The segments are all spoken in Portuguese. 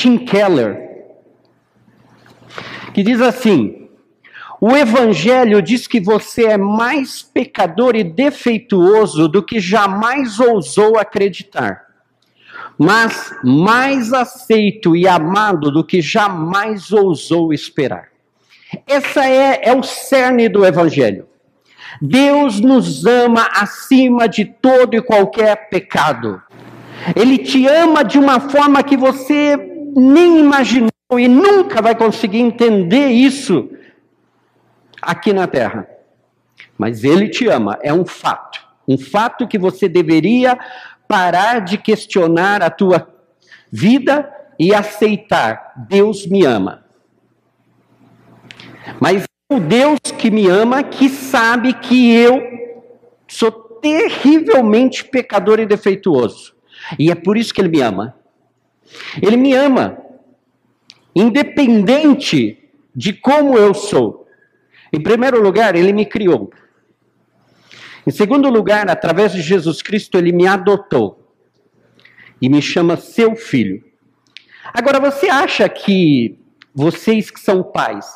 Tim Keller, que diz assim: O Evangelho diz que você é mais pecador e defeituoso do que jamais ousou acreditar, mas mais aceito e amado do que jamais ousou esperar. Essa é, é o cerne do Evangelho. Deus nos ama acima de todo e qualquer pecado. Ele te ama de uma forma que você nem imaginou e nunca vai conseguir entender isso aqui na terra. Mas ele te ama, é um fato. Um fato que você deveria parar de questionar a tua vida e aceitar. Deus me ama. Mas é o Deus que me ama, que sabe que eu sou terrivelmente pecador e defeituoso. E é por isso que ele me ama. Ele me ama, independente de como eu sou. Em primeiro lugar, ele me criou. Em segundo lugar, através de Jesus Cristo, ele me adotou e me chama seu filho. Agora, você acha que vocês que são pais,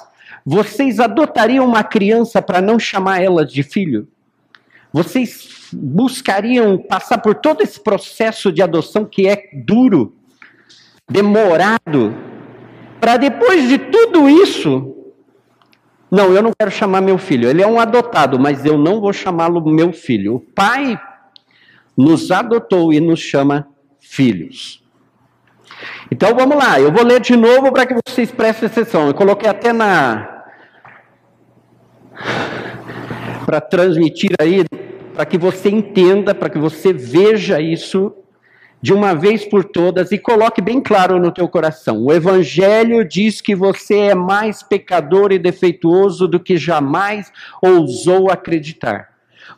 vocês adotariam uma criança para não chamar ela de filho? Vocês buscariam passar por todo esse processo de adoção que é duro, demorado, para depois de tudo isso, não, eu não quero chamar meu filho. Ele é um adotado, mas eu não vou chamá-lo meu filho. O pai nos adotou e nos chama filhos. Então vamos lá, eu vou ler de novo para que vocês prestem atenção. Eu coloquei até na para transmitir aí, para que você entenda, para que você veja isso de uma vez por todas e coloque bem claro no teu coração. O evangelho diz que você é mais pecador e defeituoso do que jamais ousou acreditar,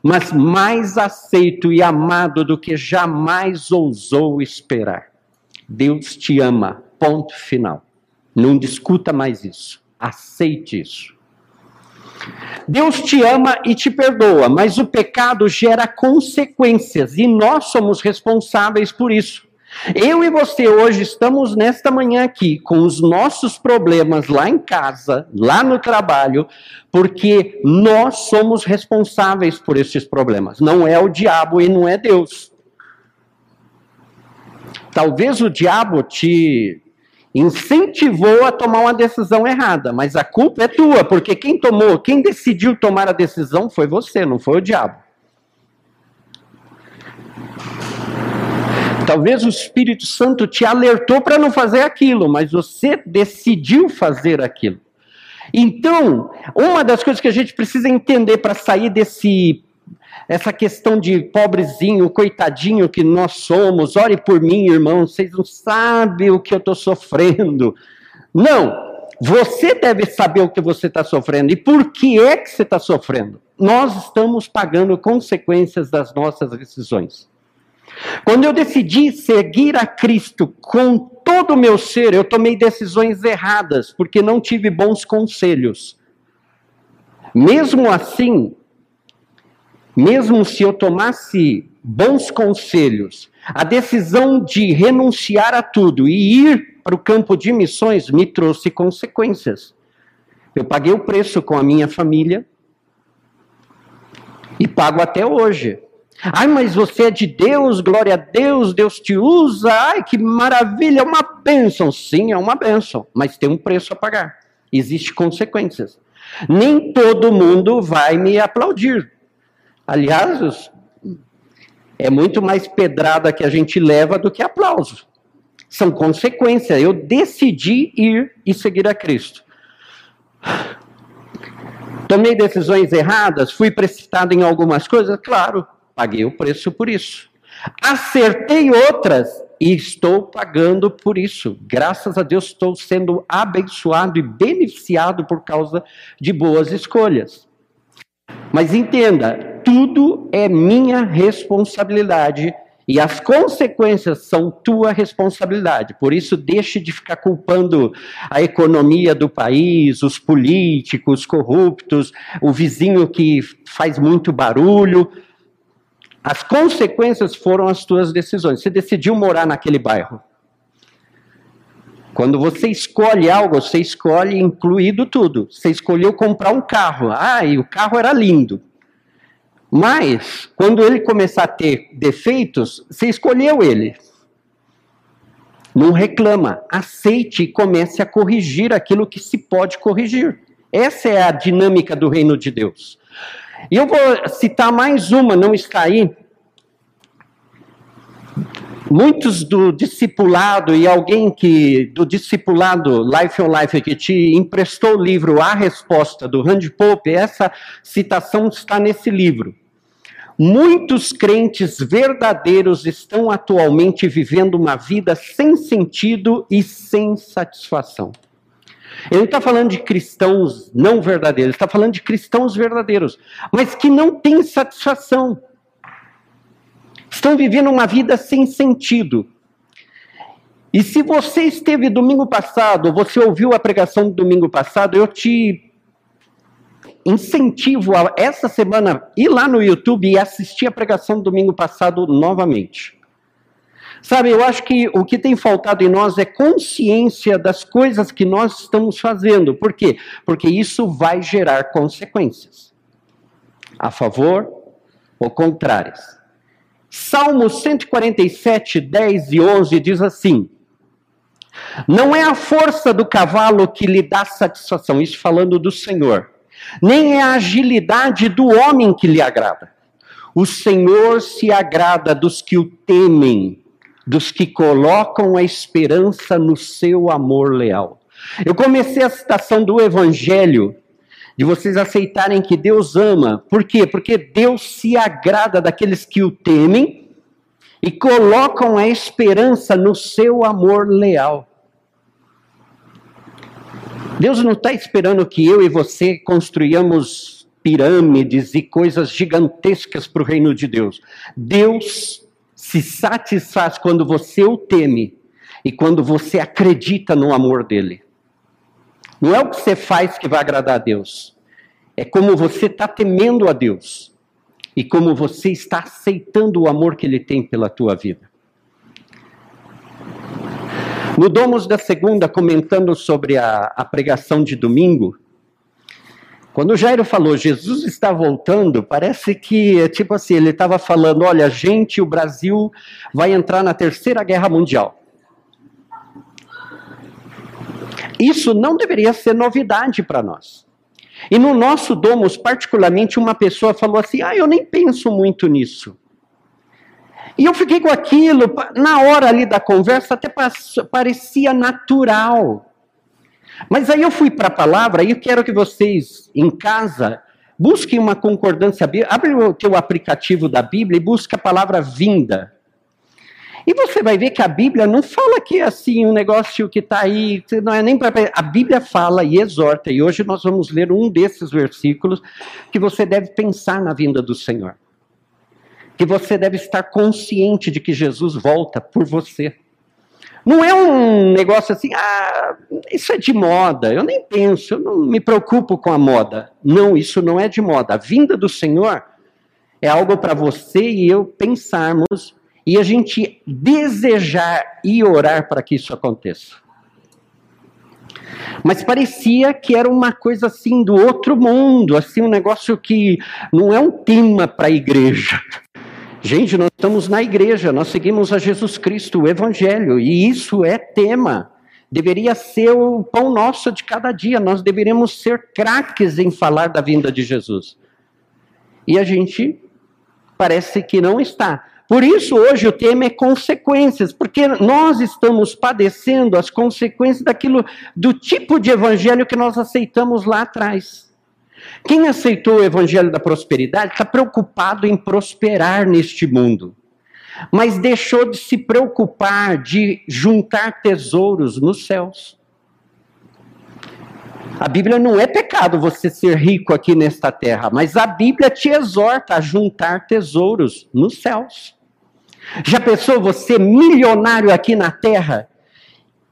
mas mais aceito e amado do que jamais ousou esperar. Deus te ama. Ponto final. Não discuta mais isso. Aceite isso. Deus te ama e te perdoa, mas o pecado gera consequências e nós somos responsáveis por isso. Eu e você hoje estamos nesta manhã aqui com os nossos problemas lá em casa, lá no trabalho, porque nós somos responsáveis por esses problemas. Não é o diabo e não é Deus. Talvez o diabo te incentivou a tomar uma decisão errada, mas a culpa é tua, porque quem tomou, quem decidiu tomar a decisão foi você, não foi o diabo. Talvez o Espírito Santo te alertou para não fazer aquilo, mas você decidiu fazer aquilo. Então, uma das coisas que a gente precisa entender para sair desse essa questão de pobrezinho, coitadinho que nós somos, ore por mim, irmão, vocês não sabem o que eu estou sofrendo. Não, você deve saber o que você está sofrendo e por que é que você está sofrendo. Nós estamos pagando consequências das nossas decisões. Quando eu decidi seguir a Cristo com todo o meu ser, eu tomei decisões erradas, porque não tive bons conselhos. Mesmo assim, mesmo se eu tomasse bons conselhos, a decisão de renunciar a tudo e ir para o campo de missões me trouxe consequências. Eu paguei o preço com a minha família e pago até hoje. Ai, mas você é de Deus, glória a Deus, Deus te usa, ai que maravilha, é uma bênção. Sim, é uma bênção, mas tem um preço a pagar. Existem consequências. Nem todo mundo vai me aplaudir. Aliás, é muito mais pedrada que a gente leva do que aplauso. São consequências. Eu decidi ir e seguir a Cristo. Tomei decisões erradas, fui precipitado em algumas coisas, claro, paguei o preço por isso. Acertei outras e estou pagando por isso. Graças a Deus estou sendo abençoado e beneficiado por causa de boas escolhas. Mas entenda, tudo é minha responsabilidade e as consequências são tua responsabilidade. Por isso, deixe de ficar culpando a economia do país, os políticos corruptos, o vizinho que faz muito barulho. As consequências foram as tuas decisões. Você decidiu morar naquele bairro. Quando você escolhe algo, você escolhe incluído tudo. Você escolheu comprar um carro. Ah, e o carro era lindo. Mas, quando ele começar a ter defeitos, você escolheu ele. Não reclama, aceite e comece a corrigir aquilo que se pode corrigir. Essa é a dinâmica do reino de Deus. E eu vou citar mais uma, não está aí, Muitos do discipulado e alguém que do discipulado Life on Life que te emprestou o livro A Resposta do Randy Pope, essa citação está nesse livro. Muitos crentes verdadeiros estão atualmente vivendo uma vida sem sentido e sem satisfação. Ele não está falando de cristãos não verdadeiros, está falando de cristãos verdadeiros, mas que não têm satisfação estão vivendo uma vida sem sentido. E se você esteve domingo passado, você ouviu a pregação do domingo passado, eu te incentivo a essa semana ir lá no YouTube e assistir a pregação do domingo passado novamente. Sabe, eu acho que o que tem faltado em nós é consciência das coisas que nós estamos fazendo. Por quê? Porque isso vai gerar consequências. A favor ou contrárias. Salmo 147, 10 e 11 diz assim: Não é a força do cavalo que lhe dá satisfação, isso falando do Senhor, nem é a agilidade do homem que lhe agrada. O Senhor se agrada dos que o temem, dos que colocam a esperança no seu amor leal. Eu comecei a citação do Evangelho de vocês aceitarem que Deus ama. Por quê? Porque Deus se agrada daqueles que o temem e colocam a esperança no seu amor leal. Deus não está esperando que eu e você construíamos pirâmides e coisas gigantescas para o reino de Deus. Deus se satisfaz quando você o teme e quando você acredita no amor dele. Não é o que você faz que vai agradar a Deus. É como você está temendo a Deus e como você está aceitando o amor que Ele tem pela tua vida. No Domos da Segunda, comentando sobre a, a pregação de domingo, quando Jairo falou, Jesus está voltando, parece que, tipo assim, ele estava falando: olha, gente, o Brasil vai entrar na Terceira Guerra Mundial. Isso não deveria ser novidade para nós. E no nosso Domus, particularmente, uma pessoa falou assim: Ah, eu nem penso muito nisso. E eu fiquei com aquilo, na hora ali da conversa, até parecia natural. Mas aí eu fui para a palavra e eu quero que vocês, em casa, busquem uma concordância bíblica. Abre o teu aplicativo da Bíblia e busque a palavra vinda. E você vai ver que a Bíblia não fala que é assim um negócio que está aí, não é nem para. A Bíblia fala e exorta, e hoje nós vamos ler um desses versículos que você deve pensar na vinda do Senhor. Que você deve estar consciente de que Jesus volta por você. Não é um negócio assim, ah, isso é de moda, eu nem penso, eu não me preocupo com a moda. Não, isso não é de moda. A vinda do Senhor é algo para você e eu pensarmos e a gente desejar e orar para que isso aconteça. Mas parecia que era uma coisa assim do outro mundo, assim um negócio que não é um tema para a igreja. Gente, nós estamos na igreja, nós seguimos a Jesus Cristo, o Evangelho, e isso é tema. Deveria ser o pão nosso de cada dia, nós deveríamos ser craques em falar da vinda de Jesus. E a gente parece que não está. Por isso, hoje o tema é consequências, porque nós estamos padecendo as consequências daquilo, do tipo de evangelho que nós aceitamos lá atrás. Quem aceitou o evangelho da prosperidade está preocupado em prosperar neste mundo, mas deixou de se preocupar de juntar tesouros nos céus. A Bíblia não é pecado você ser rico aqui nesta terra, mas a Bíblia te exorta a juntar tesouros nos céus. Já pensou você milionário aqui na terra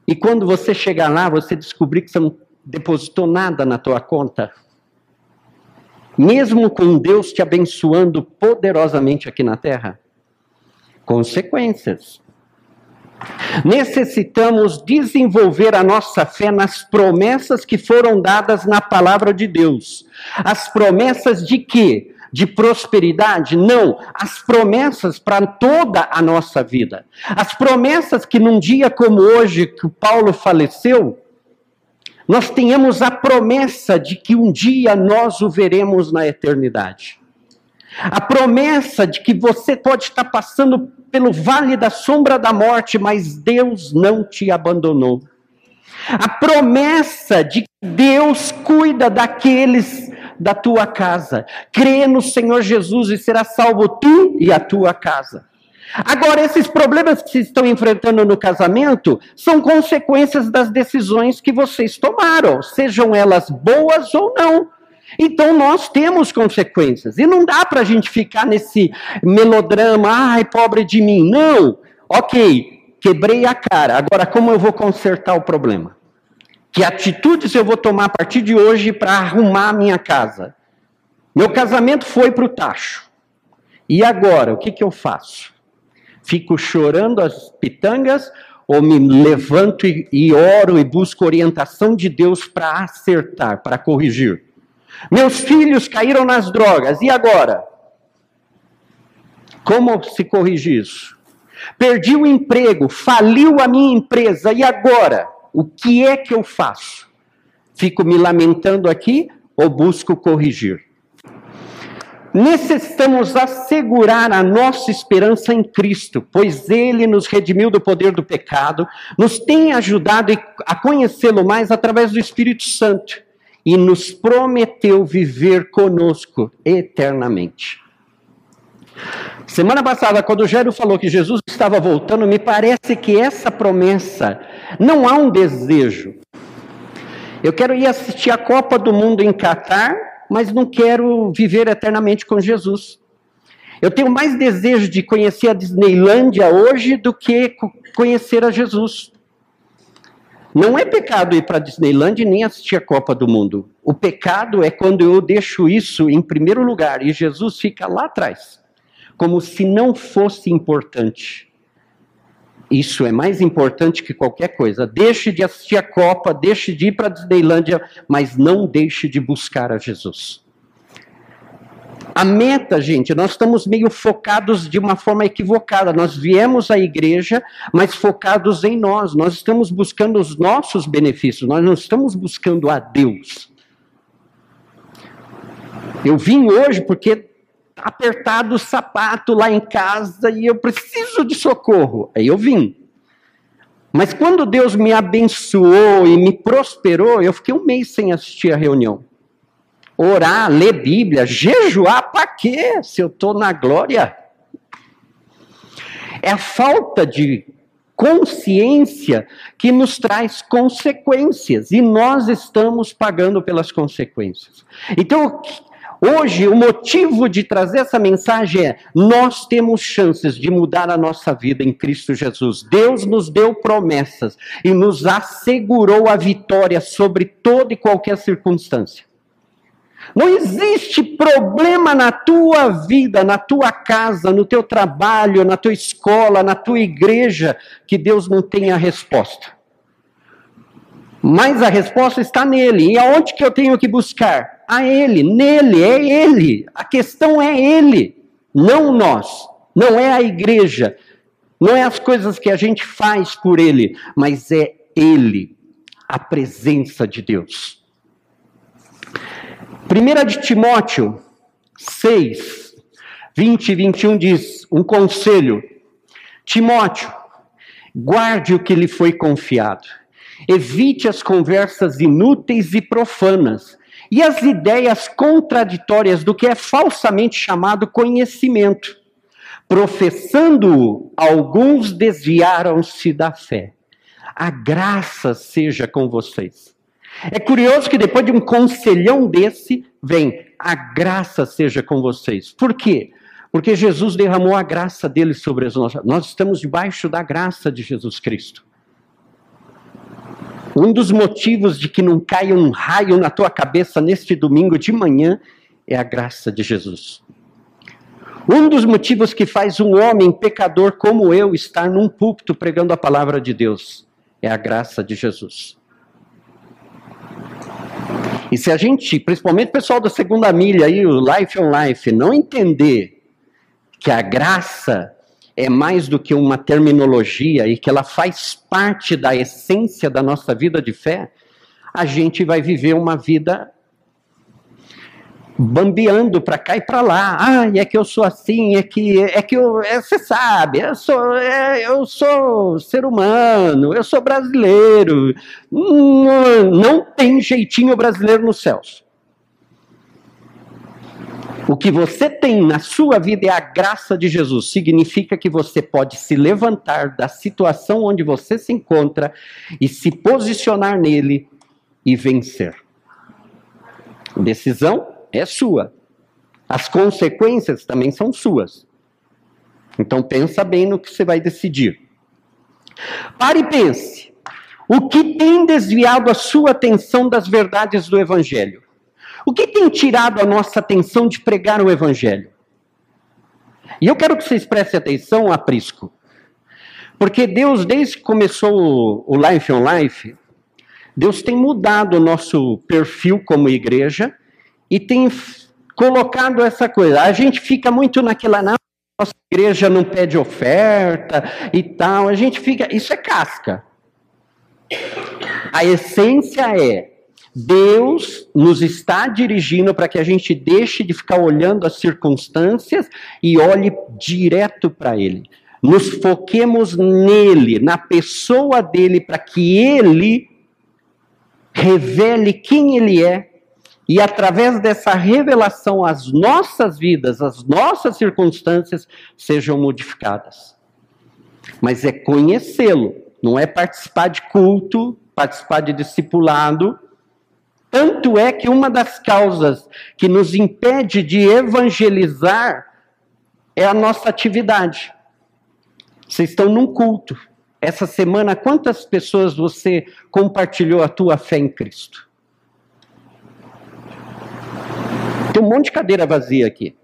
e quando você chegar lá você descobrir que você não depositou nada na tua conta? Mesmo com Deus te abençoando poderosamente aqui na terra? Consequências. Necessitamos desenvolver a nossa fé nas promessas que foram dadas na palavra de Deus. As promessas de quê? De prosperidade? Não. As promessas para toda a nossa vida. As promessas que num dia como hoje, que o Paulo faleceu, nós tenhamos a promessa de que um dia nós o veremos na eternidade. A promessa de que você pode estar passando pelo vale da sombra da morte, mas Deus não te abandonou. A promessa de que Deus cuida daqueles da tua casa. Crê no Senhor Jesus e será salvo tu e a tua casa. Agora, esses problemas que vocês estão enfrentando no casamento são consequências das decisões que vocês tomaram, sejam elas boas ou não. Então nós temos consequências. E não dá para a gente ficar nesse melodrama, ai, pobre de mim. Não. Ok, quebrei a cara. Agora, como eu vou consertar o problema? Que atitudes eu vou tomar a partir de hoje para arrumar a minha casa? Meu casamento foi para o tacho. E agora, o que, que eu faço? Fico chorando as pitangas ou me levanto e, e oro e busco orientação de Deus para acertar, para corrigir? Meus filhos caíram nas drogas, e agora? Como se corrige isso? Perdi o emprego, faliu a minha empresa, e agora? O que é que eu faço? Fico me lamentando aqui ou busco corrigir? Necessitamos assegurar a nossa esperança em Cristo, pois Ele nos redimiu do poder do pecado, nos tem ajudado a conhecê-lo mais através do Espírito Santo e nos prometeu viver conosco eternamente. Semana passada, quando o Jairo falou que Jesus estava voltando, me parece que essa promessa não há um desejo. Eu quero ir assistir a Copa do Mundo em Catar, mas não quero viver eternamente com Jesus. Eu tenho mais desejo de conhecer a Disneylândia hoje do que conhecer a Jesus. Não é pecado ir para Disneyland nem assistir a Copa do Mundo. O pecado é quando eu deixo isso em primeiro lugar e Jesus fica lá atrás, como se não fosse importante. Isso é mais importante que qualquer coisa. Deixe de assistir a Copa, deixe de ir para a Disneylândia, mas não deixe de buscar a Jesus. A meta, gente, nós estamos meio focados de uma forma equivocada. Nós viemos à igreja, mas focados em nós. Nós estamos buscando os nossos benefícios, nós não estamos buscando a Deus. Eu vim hoje porque apertado o sapato lá em casa e eu preciso de socorro. Aí eu vim. Mas quando Deus me abençoou e me prosperou, eu fiquei um mês sem assistir a reunião orar, ler Bíblia, jejuar, para quê? Se eu estou na glória. É a falta de consciência que nos traz consequências e nós estamos pagando pelas consequências. Então, hoje, o motivo de trazer essa mensagem é: nós temos chances de mudar a nossa vida em Cristo Jesus. Deus nos deu promessas e nos assegurou a vitória sobre toda e qualquer circunstância. Não existe problema na tua vida, na tua casa, no teu trabalho, na tua escola, na tua igreja, que Deus não tenha resposta. Mas a resposta está nele. E aonde que eu tenho que buscar? A ele, nele, é ele. A questão é ele, não nós. Não é a igreja. Não é as coisas que a gente faz por ele, mas é ele, a presença de Deus. 1 de Timóteo 6, 20 e 21 diz: um conselho. Timóteo, guarde o que lhe foi confiado. Evite as conversas inúteis e profanas e as ideias contraditórias do que é falsamente chamado conhecimento. Professando-o, alguns desviaram-se da fé. A graça seja com vocês. É curioso que depois de um conselhão desse, vem, a graça seja com vocês. Por quê? Porque Jesus derramou a graça dele sobre as nossas. Nós estamos debaixo da graça de Jesus Cristo. Um dos motivos de que não caia um raio na tua cabeça neste domingo de manhã é a graça de Jesus. Um dos motivos que faz um homem pecador como eu estar num púlpito pregando a palavra de Deus é a graça de Jesus. E se a gente, principalmente o pessoal da segunda milha aí, o Life on Life, não entender que a graça é mais do que uma terminologia e que ela faz parte da essência da nossa vida de fé, a gente vai viver uma vida bambeando para cá e para lá. Ah, é que eu sou assim, é que é que eu, é, você sabe, eu sou é, eu sou ser humano, eu sou brasileiro. Não, não tem jeitinho brasileiro nos céus. O que você tem na sua vida é a graça de Jesus. Significa que você pode se levantar da situação onde você se encontra e se posicionar nele e vencer. Decisão é sua. As consequências também são suas. Então pensa bem no que você vai decidir. Pare e pense. O que tem desviado a sua atenção das verdades do evangelho? O que tem tirado a nossa atenção de pregar o evangelho? E eu quero que vocês prestem atenção, Aprisco. Porque Deus, desde que começou o Life on Life, Deus tem mudado o nosso perfil como igreja e tem colocado essa coisa. A gente fica muito naquela, nossa igreja não pede oferta e tal. A gente fica, isso é casca. A essência é Deus nos está dirigindo para que a gente deixe de ficar olhando as circunstâncias e olhe direto para Ele. Nos foquemos nele, na pessoa dele, para que Ele revele quem Ele é e através dessa revelação, as nossas vidas, as nossas circunstâncias sejam modificadas. Mas é conhecê-lo, não é participar de culto, participar de discipulado. Tanto é que uma das causas que nos impede de evangelizar é a nossa atividade. Vocês estão num culto. Essa semana, quantas pessoas você compartilhou a tua fé em Cristo? Tem um monte de cadeira vazia aqui.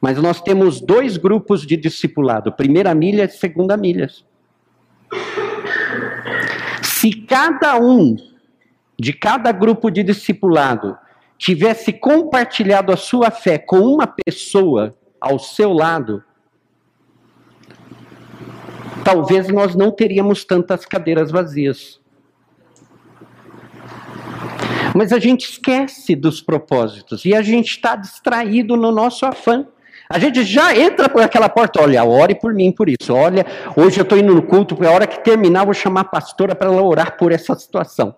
Mas nós temos dois grupos de discipulado, primeira milha e segunda milha. Se cada um de cada grupo de discipulado tivesse compartilhado a sua fé com uma pessoa ao seu lado, talvez nós não teríamos tantas cadeiras vazias. Mas a gente esquece dos propósitos e a gente está distraído no nosso afã. A gente já entra por aquela porta, olha, ore por mim por isso. Olha, hoje eu estou indo no culto, a hora que terminar vou chamar a pastora para ela orar por essa situação.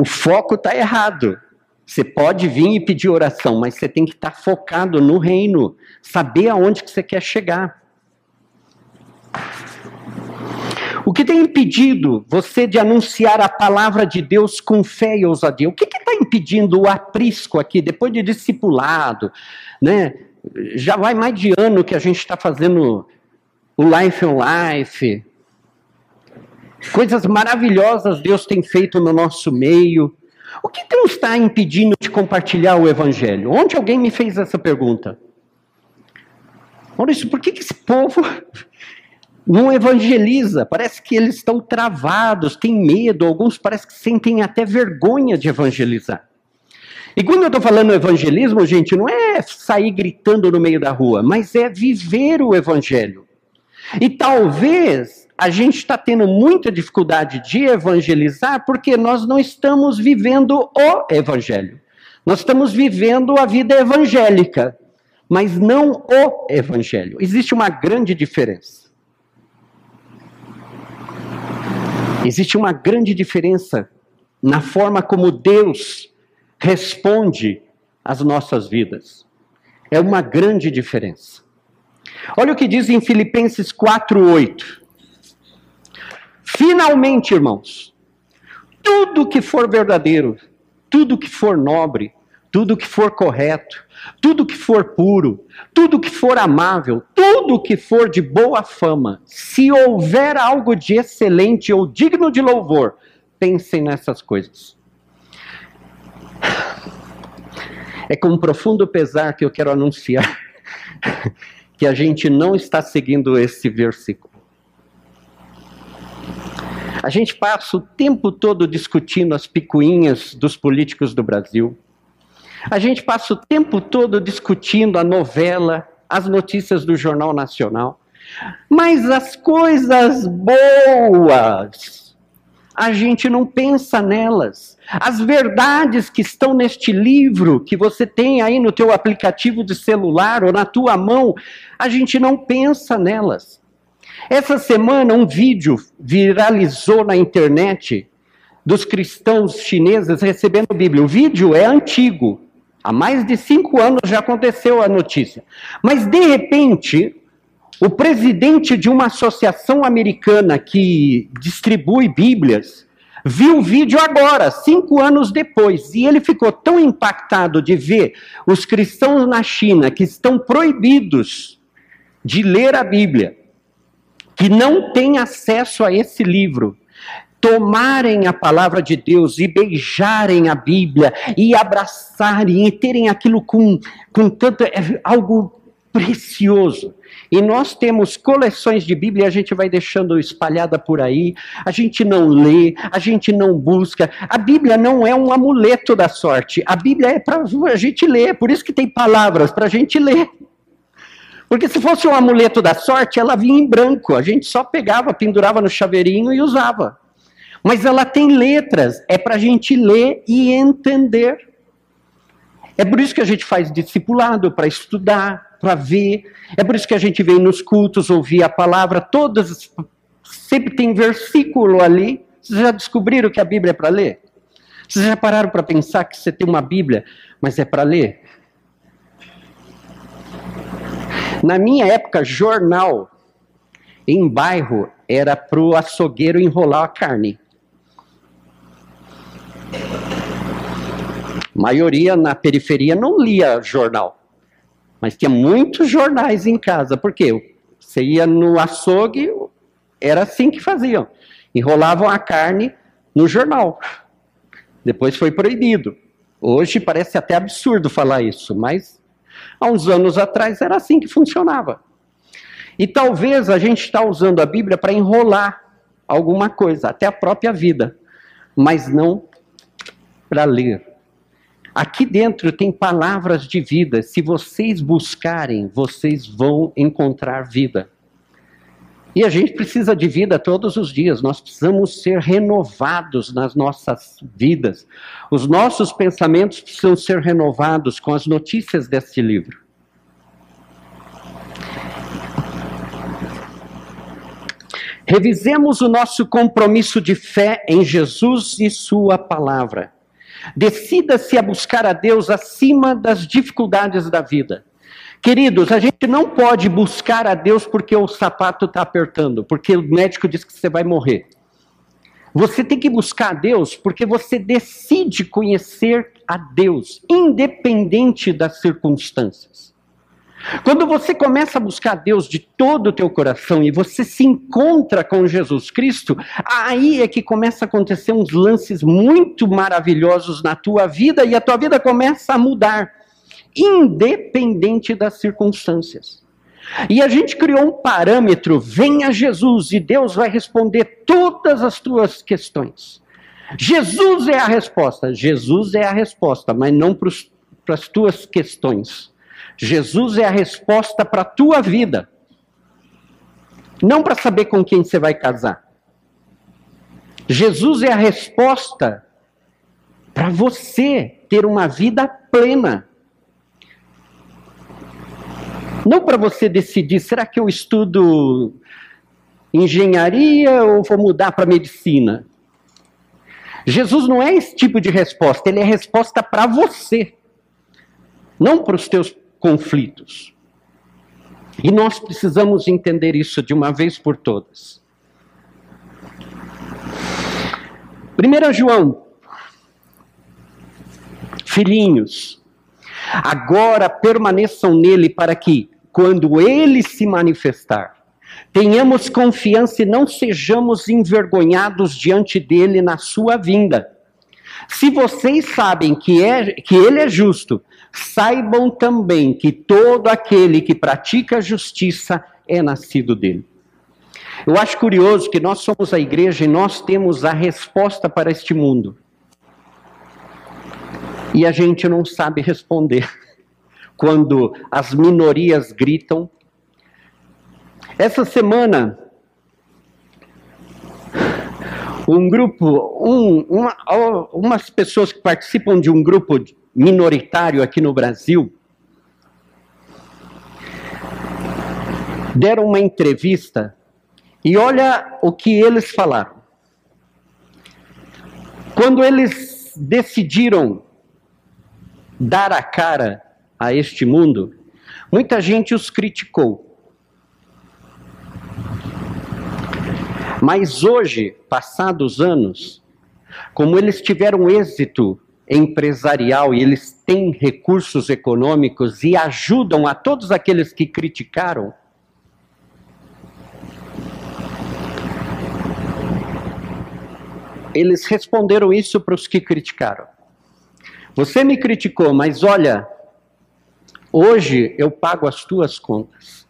O foco está errado. Você pode vir e pedir oração, mas você tem que estar tá focado no reino, saber aonde que você quer chegar. O que tem impedido você de anunciar a palavra de Deus com fé e ousadia? O que está impedindo o aprisco aqui, depois de discipulado, né? Já vai mais de ano que a gente está fazendo o Life on Life. Coisas maravilhosas Deus tem feito no nosso meio. O que Deus está impedindo de compartilhar o Evangelho? Onde alguém me fez essa pergunta? Maurício, por que, que esse povo não evangeliza, parece que eles estão travados, têm medo, alguns parece que sentem até vergonha de evangelizar. E quando eu estou falando evangelismo, gente, não é sair gritando no meio da rua, mas é viver o evangelho. E talvez a gente está tendo muita dificuldade de evangelizar porque nós não estamos vivendo o evangelho. Nós estamos vivendo a vida evangélica, mas não o evangelho. Existe uma grande diferença. Existe uma grande diferença na forma como Deus responde às nossas vidas. É uma grande diferença. Olha o que diz em Filipenses 4:8. Finalmente, irmãos, tudo que for verdadeiro, tudo que for nobre, tudo que for correto, tudo que for puro, tudo que for amável, tudo que for de boa fama, se houver algo de excelente ou digno de louvor, pensem nessas coisas. É com profundo pesar que eu quero anunciar que a gente não está seguindo esse versículo. A gente passa o tempo todo discutindo as picuinhas dos políticos do Brasil. A gente passa o tempo todo discutindo a novela, as notícias do Jornal Nacional. Mas as coisas boas, a gente não pensa nelas. As verdades que estão neste livro, que você tem aí no teu aplicativo de celular ou na tua mão, a gente não pensa nelas. Essa semana um vídeo viralizou na internet dos cristãos chineses recebendo a Bíblia. O vídeo é antigo, há mais de cinco anos já aconteceu a notícia. Mas de repente, o presidente de uma associação americana que distribui Bíblias viu o vídeo agora, cinco anos depois, e ele ficou tão impactado de ver os cristãos na China que estão proibidos de ler a Bíblia, que não têm acesso a esse livro, tomarem a palavra de Deus e beijarem a Bíblia e abraçarem e terem aquilo com, com tanto. É algo precioso. E nós temos coleções de Bíblia, a gente vai deixando espalhada por aí, a gente não lê, a gente não busca. A Bíblia não é um amuleto da sorte, a Bíblia é para a gente ler, por isso que tem palavras para a gente ler. Porque se fosse um amuleto da sorte, ela vinha em branco, a gente só pegava, pendurava no chaveirinho e usava. Mas ela tem letras, é para a gente ler e entender. É por isso que a gente faz discipulado, para estudar, para ver. É por isso que a gente vem nos cultos ouvir a palavra. Todas, sempre tem versículo ali. Vocês já descobriram que a Bíblia é para ler? Vocês já pararam para pensar que você tem uma Bíblia, mas é para ler? Na minha época, jornal em bairro era para o açougueiro enrolar a carne. A maioria na periferia não lia jornal. Mas tinha muitos jornais em casa. Por quê? Você ia no açougue, era assim que faziam. Enrolavam a carne no jornal. Depois foi proibido. Hoje parece até absurdo falar isso, mas há uns anos atrás era assim que funcionava. E talvez a gente está usando a Bíblia para enrolar alguma coisa, até a própria vida, mas não para ler. Aqui dentro tem palavras de vida. Se vocês buscarem, vocês vão encontrar vida. E a gente precisa de vida todos os dias, nós precisamos ser renovados nas nossas vidas. Os nossos pensamentos precisam ser renovados com as notícias deste livro. Revisemos o nosso compromisso de fé em Jesus e Sua palavra. Decida-se a buscar a Deus acima das dificuldades da vida. Queridos, a gente não pode buscar a Deus porque o sapato está apertando, porque o médico diz que você vai morrer. Você tem que buscar a Deus porque você decide conhecer a Deus, independente das circunstâncias. Quando você começa a buscar Deus de todo o teu coração e você se encontra com Jesus Cristo, aí é que começa a acontecer uns lances muito maravilhosos na tua vida e a tua vida começa a mudar, independente das circunstâncias. E a gente criou um parâmetro, venha Jesus e Deus vai responder todas as tuas questões. Jesus é a resposta, Jesus é a resposta, mas não para as tuas questões. Jesus é a resposta para a tua vida. Não para saber com quem você vai casar. Jesus é a resposta para você ter uma vida plena. Não para você decidir, será que eu estudo engenharia ou vou mudar para medicina? Jesus não é esse tipo de resposta, ele é resposta para você, não para os teus conflitos. E nós precisamos entender isso de uma vez por todas. 1 João, filhinhos, agora permaneçam nele para que, quando ele se manifestar, tenhamos confiança e não sejamos envergonhados diante dele na sua vinda. Se vocês sabem que, é, que ele é justo, saibam também que todo aquele que pratica a justiça é nascido dele. Eu acho curioso que nós somos a igreja e nós temos a resposta para este mundo. E a gente não sabe responder quando as minorias gritam. Essa semana, um grupo, um, uma, umas pessoas que participam de um grupo minoritário aqui no Brasil, deram uma entrevista e olha o que eles falaram. Quando eles decidiram dar a cara a este mundo, muita gente os criticou. Mas hoje, passados anos, como eles tiveram êxito empresarial e eles têm recursos econômicos e ajudam a todos aqueles que criticaram, eles responderam isso para os que criticaram. Você me criticou, mas olha, hoje eu pago as tuas contas.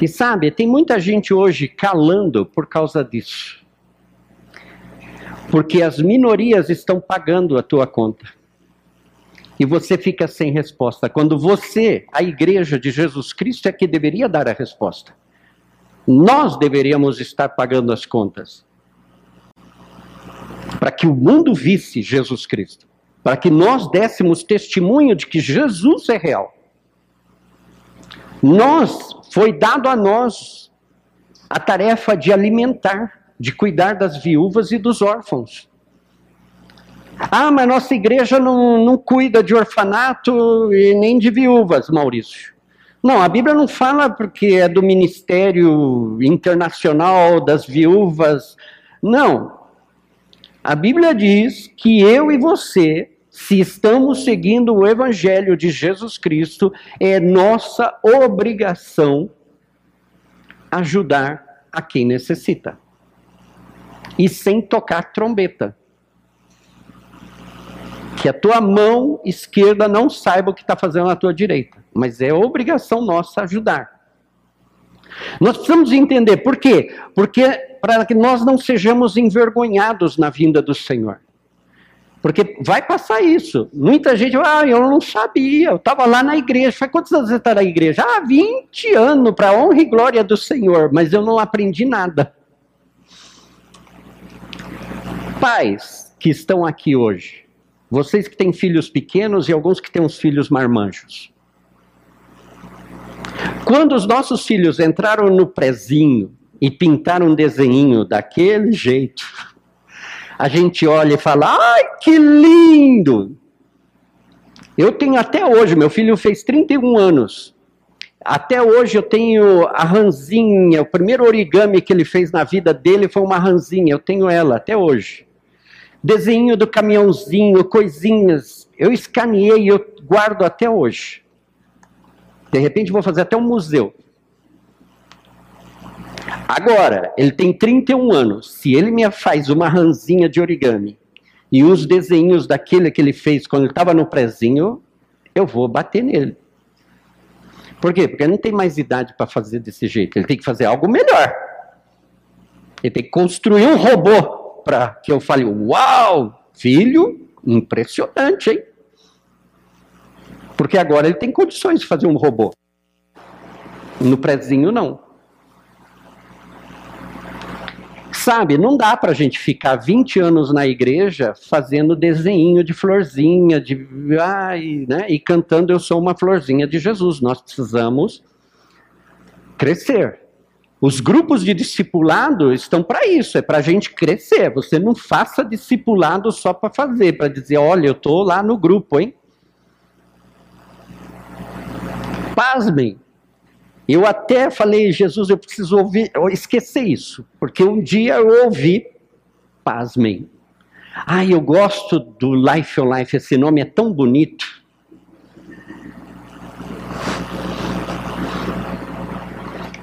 E sabe, tem muita gente hoje calando por causa disso. Porque as minorias estão pagando a tua conta. E você fica sem resposta. Quando você, a igreja de Jesus Cristo, é que deveria dar a resposta. Nós deveríamos estar pagando as contas para que o mundo visse Jesus Cristo, para que nós dessemos testemunho de que Jesus é real. Nós, foi dado a nós a tarefa de alimentar, de cuidar das viúvas e dos órfãos. Ah, mas nossa igreja não, não cuida de orfanato e nem de viúvas, Maurício. Não, a Bíblia não fala porque é do Ministério Internacional das Viúvas. Não. A Bíblia diz que eu e você, se estamos seguindo o Evangelho de Jesus Cristo, é nossa obrigação ajudar a quem necessita. E sem tocar trombeta. Que a tua mão esquerda não saiba o que está fazendo a tua direita. Mas é obrigação nossa ajudar. Nós precisamos entender por quê? Porque para que nós não sejamos envergonhados na vinda do Senhor. Porque vai passar isso. Muita gente, ah, eu não sabia, eu estava lá na igreja. Faz quantos anos você está na igreja? Ah, 20 anos, para honra e glória do Senhor, mas eu não aprendi nada. Pais que estão aqui hoje, vocês que têm filhos pequenos e alguns que têm uns filhos marmanjos. Quando os nossos filhos entraram no prezinho, e pintar um desenho daquele jeito, a gente olha e fala: ai, que lindo! Eu tenho até hoje, meu filho fez 31 anos. Até hoje eu tenho a ranzinha, o primeiro origami que ele fez na vida dele foi uma ranzinha, eu tenho ela até hoje. Desenho do caminhãozinho, coisinhas, eu escaneei e eu guardo até hoje. De repente vou fazer até um museu. Agora, ele tem 31 anos. Se ele me faz uma ranzinha de origami e os desenhos daquele que ele fez quando ele estava no prezinho, eu vou bater nele. Por quê? Porque ele não tem mais idade para fazer desse jeito. Ele tem que fazer algo melhor. Ele tem que construir um robô para que eu fale: Uau, filho, impressionante, hein? Porque agora ele tem condições de fazer um robô. No prezinho, não. Sabe, não dá para a gente ficar 20 anos na igreja fazendo desenho de florzinha, de, ai, né, e cantando Eu sou uma florzinha de Jesus. Nós precisamos crescer. Os grupos de discipulado estão para isso, é para a gente crescer. Você não faça discipulado só para fazer, para dizer, olha, eu estou lá no grupo, hein? Pasmem, eu até falei, Jesus, eu preciso ouvir, eu esquecer isso, porque um dia eu ouvi, pasmem. Ai, eu gosto do Life on Life, esse nome é tão bonito.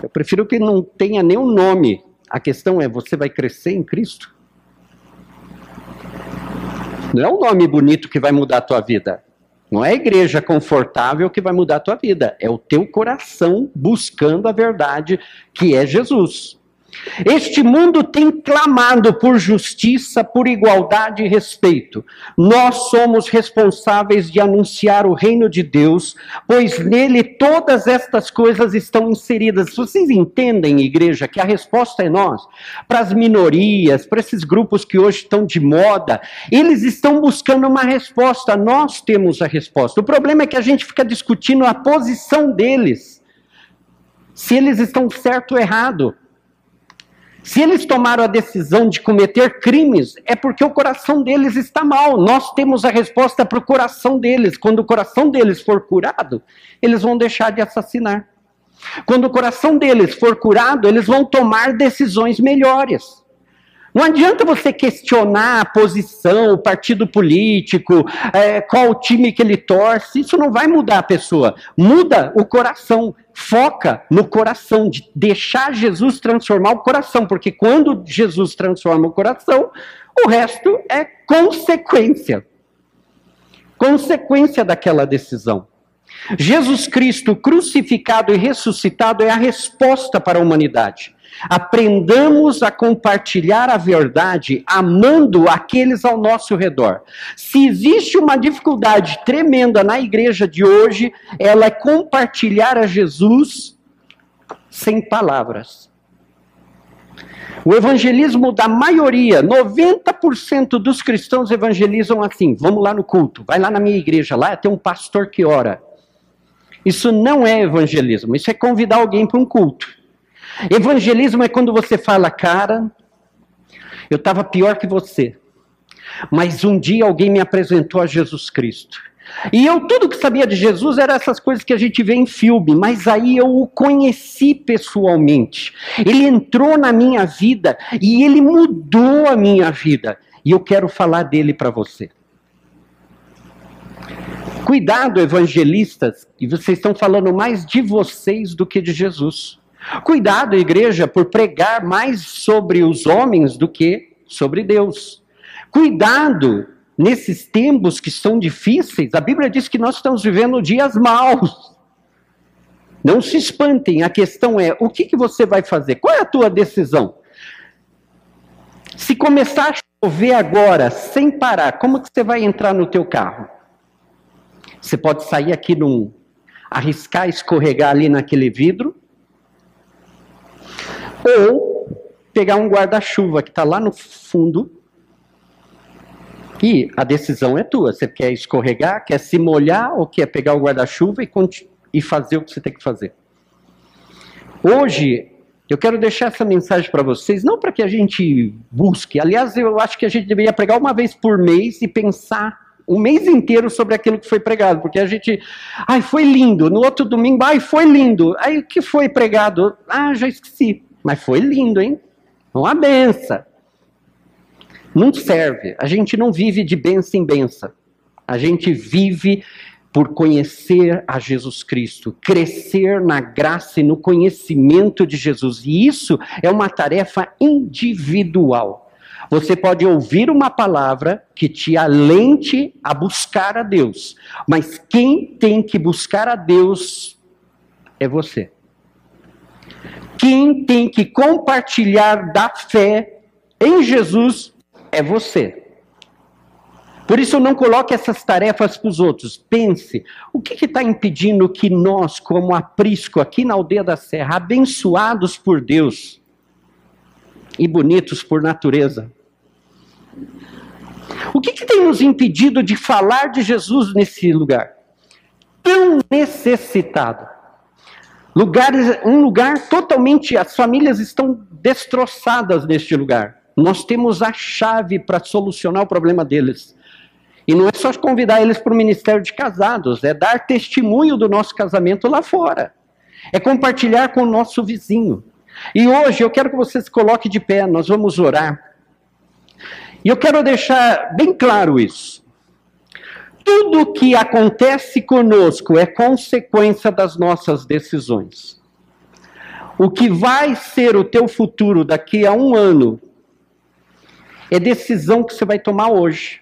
Eu prefiro que não tenha nenhum nome. A questão é: você vai crescer em Cristo? Não é o nome bonito que vai mudar a tua vida. Não é a igreja confortável que vai mudar a tua vida. É o teu coração buscando a verdade que é Jesus. Este mundo tem clamado por justiça, por igualdade e respeito. Nós somos responsáveis de anunciar o reino de Deus, pois nele todas estas coisas estão inseridas. Vocês entendem, igreja, que a resposta é nós. Para as minorias, para esses grupos que hoje estão de moda, eles estão buscando uma resposta. Nós temos a resposta. O problema é que a gente fica discutindo a posição deles. Se eles estão certo ou errado. Se eles tomaram a decisão de cometer crimes, é porque o coração deles está mal. Nós temos a resposta para o coração deles. Quando o coração deles for curado, eles vão deixar de assassinar. Quando o coração deles for curado, eles vão tomar decisões melhores. Não adianta você questionar a posição, o partido político, é, qual time que ele torce, isso não vai mudar a pessoa. Muda o coração, foca no coração, de deixar Jesus transformar o coração, porque quando Jesus transforma o coração, o resto é consequência. Consequência daquela decisão. Jesus Cristo crucificado e ressuscitado é a resposta para a humanidade. Aprendamos a compartilhar a verdade amando aqueles ao nosso redor. Se existe uma dificuldade tremenda na igreja de hoje, ela é compartilhar a Jesus sem palavras. O evangelismo da maioria, 90% dos cristãos evangelizam assim: vamos lá no culto, vai lá na minha igreja, lá tem um pastor que ora. Isso não é evangelismo, isso é convidar alguém para um culto. Evangelismo é quando você fala, cara, eu estava pior que você, mas um dia alguém me apresentou a Jesus Cristo. E eu tudo que sabia de Jesus era essas coisas que a gente vê em filme, mas aí eu o conheci pessoalmente. Ele entrou na minha vida e ele mudou a minha vida. E eu quero falar dele para você. Cuidado, evangelistas, e vocês estão falando mais de vocês do que de Jesus. Cuidado, igreja, por pregar mais sobre os homens do que sobre Deus. Cuidado nesses tempos que são difíceis. A Bíblia diz que nós estamos vivendo dias maus. Não se espantem, a questão é: o que, que você vai fazer? Qual é a tua decisão? Se começar a chover agora, sem parar, como que você vai entrar no teu carro? Você pode sair aqui num arriscar escorregar ali naquele vidro, ou pegar um guarda-chuva que está lá no fundo e a decisão é tua. Você quer escorregar, quer se molhar ou quer pegar o guarda-chuva e, e fazer o que você tem que fazer. Hoje, eu quero deixar essa mensagem para vocês, não para que a gente busque. Aliás, eu acho que a gente deveria pregar uma vez por mês e pensar um mês inteiro sobre aquilo que foi pregado, porque a gente, ai, foi lindo. No outro domingo, ai, foi lindo. Aí o que foi pregado? Ah, já esqueci. Mas foi lindo, hein? Uma benção. Não serve. A gente não vive de benção em benção. A gente vive por conhecer a Jesus Cristo, crescer na graça e no conhecimento de Jesus. E isso é uma tarefa individual. Você pode ouvir uma palavra que te alente a buscar a Deus, mas quem tem que buscar a Deus é você. Quem tem que compartilhar da fé em Jesus é você. Por isso, não coloque essas tarefas para os outros. Pense, o que está impedindo que nós, como aprisco aqui na aldeia da Serra, abençoados por Deus e bonitos por natureza, o que, que tem nos impedido de falar de Jesus nesse lugar? Tão necessitado. Lugares, um lugar totalmente, as famílias estão destroçadas neste lugar. Nós temos a chave para solucionar o problema deles. E não é só convidar eles para o ministério de casados, é dar testemunho do nosso casamento lá fora. É compartilhar com o nosso vizinho. E hoje eu quero que você se coloque de pé, nós vamos orar. E eu quero deixar bem claro isso. Tudo que acontece conosco é consequência das nossas decisões. O que vai ser o teu futuro daqui a um ano é decisão que você vai tomar hoje.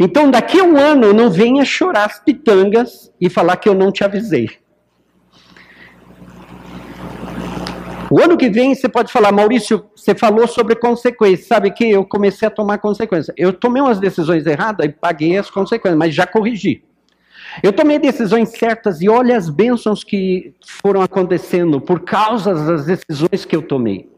Então, daqui a um ano, não venha chorar as pitangas e falar que eu não te avisei. O ano que vem você pode falar, Maurício, você falou sobre consequências. Sabe que eu comecei a tomar consequências. Eu tomei umas decisões erradas e paguei as consequências, mas já corrigi. Eu tomei decisões certas e olha as bênçãos que foram acontecendo por causa das decisões que eu tomei.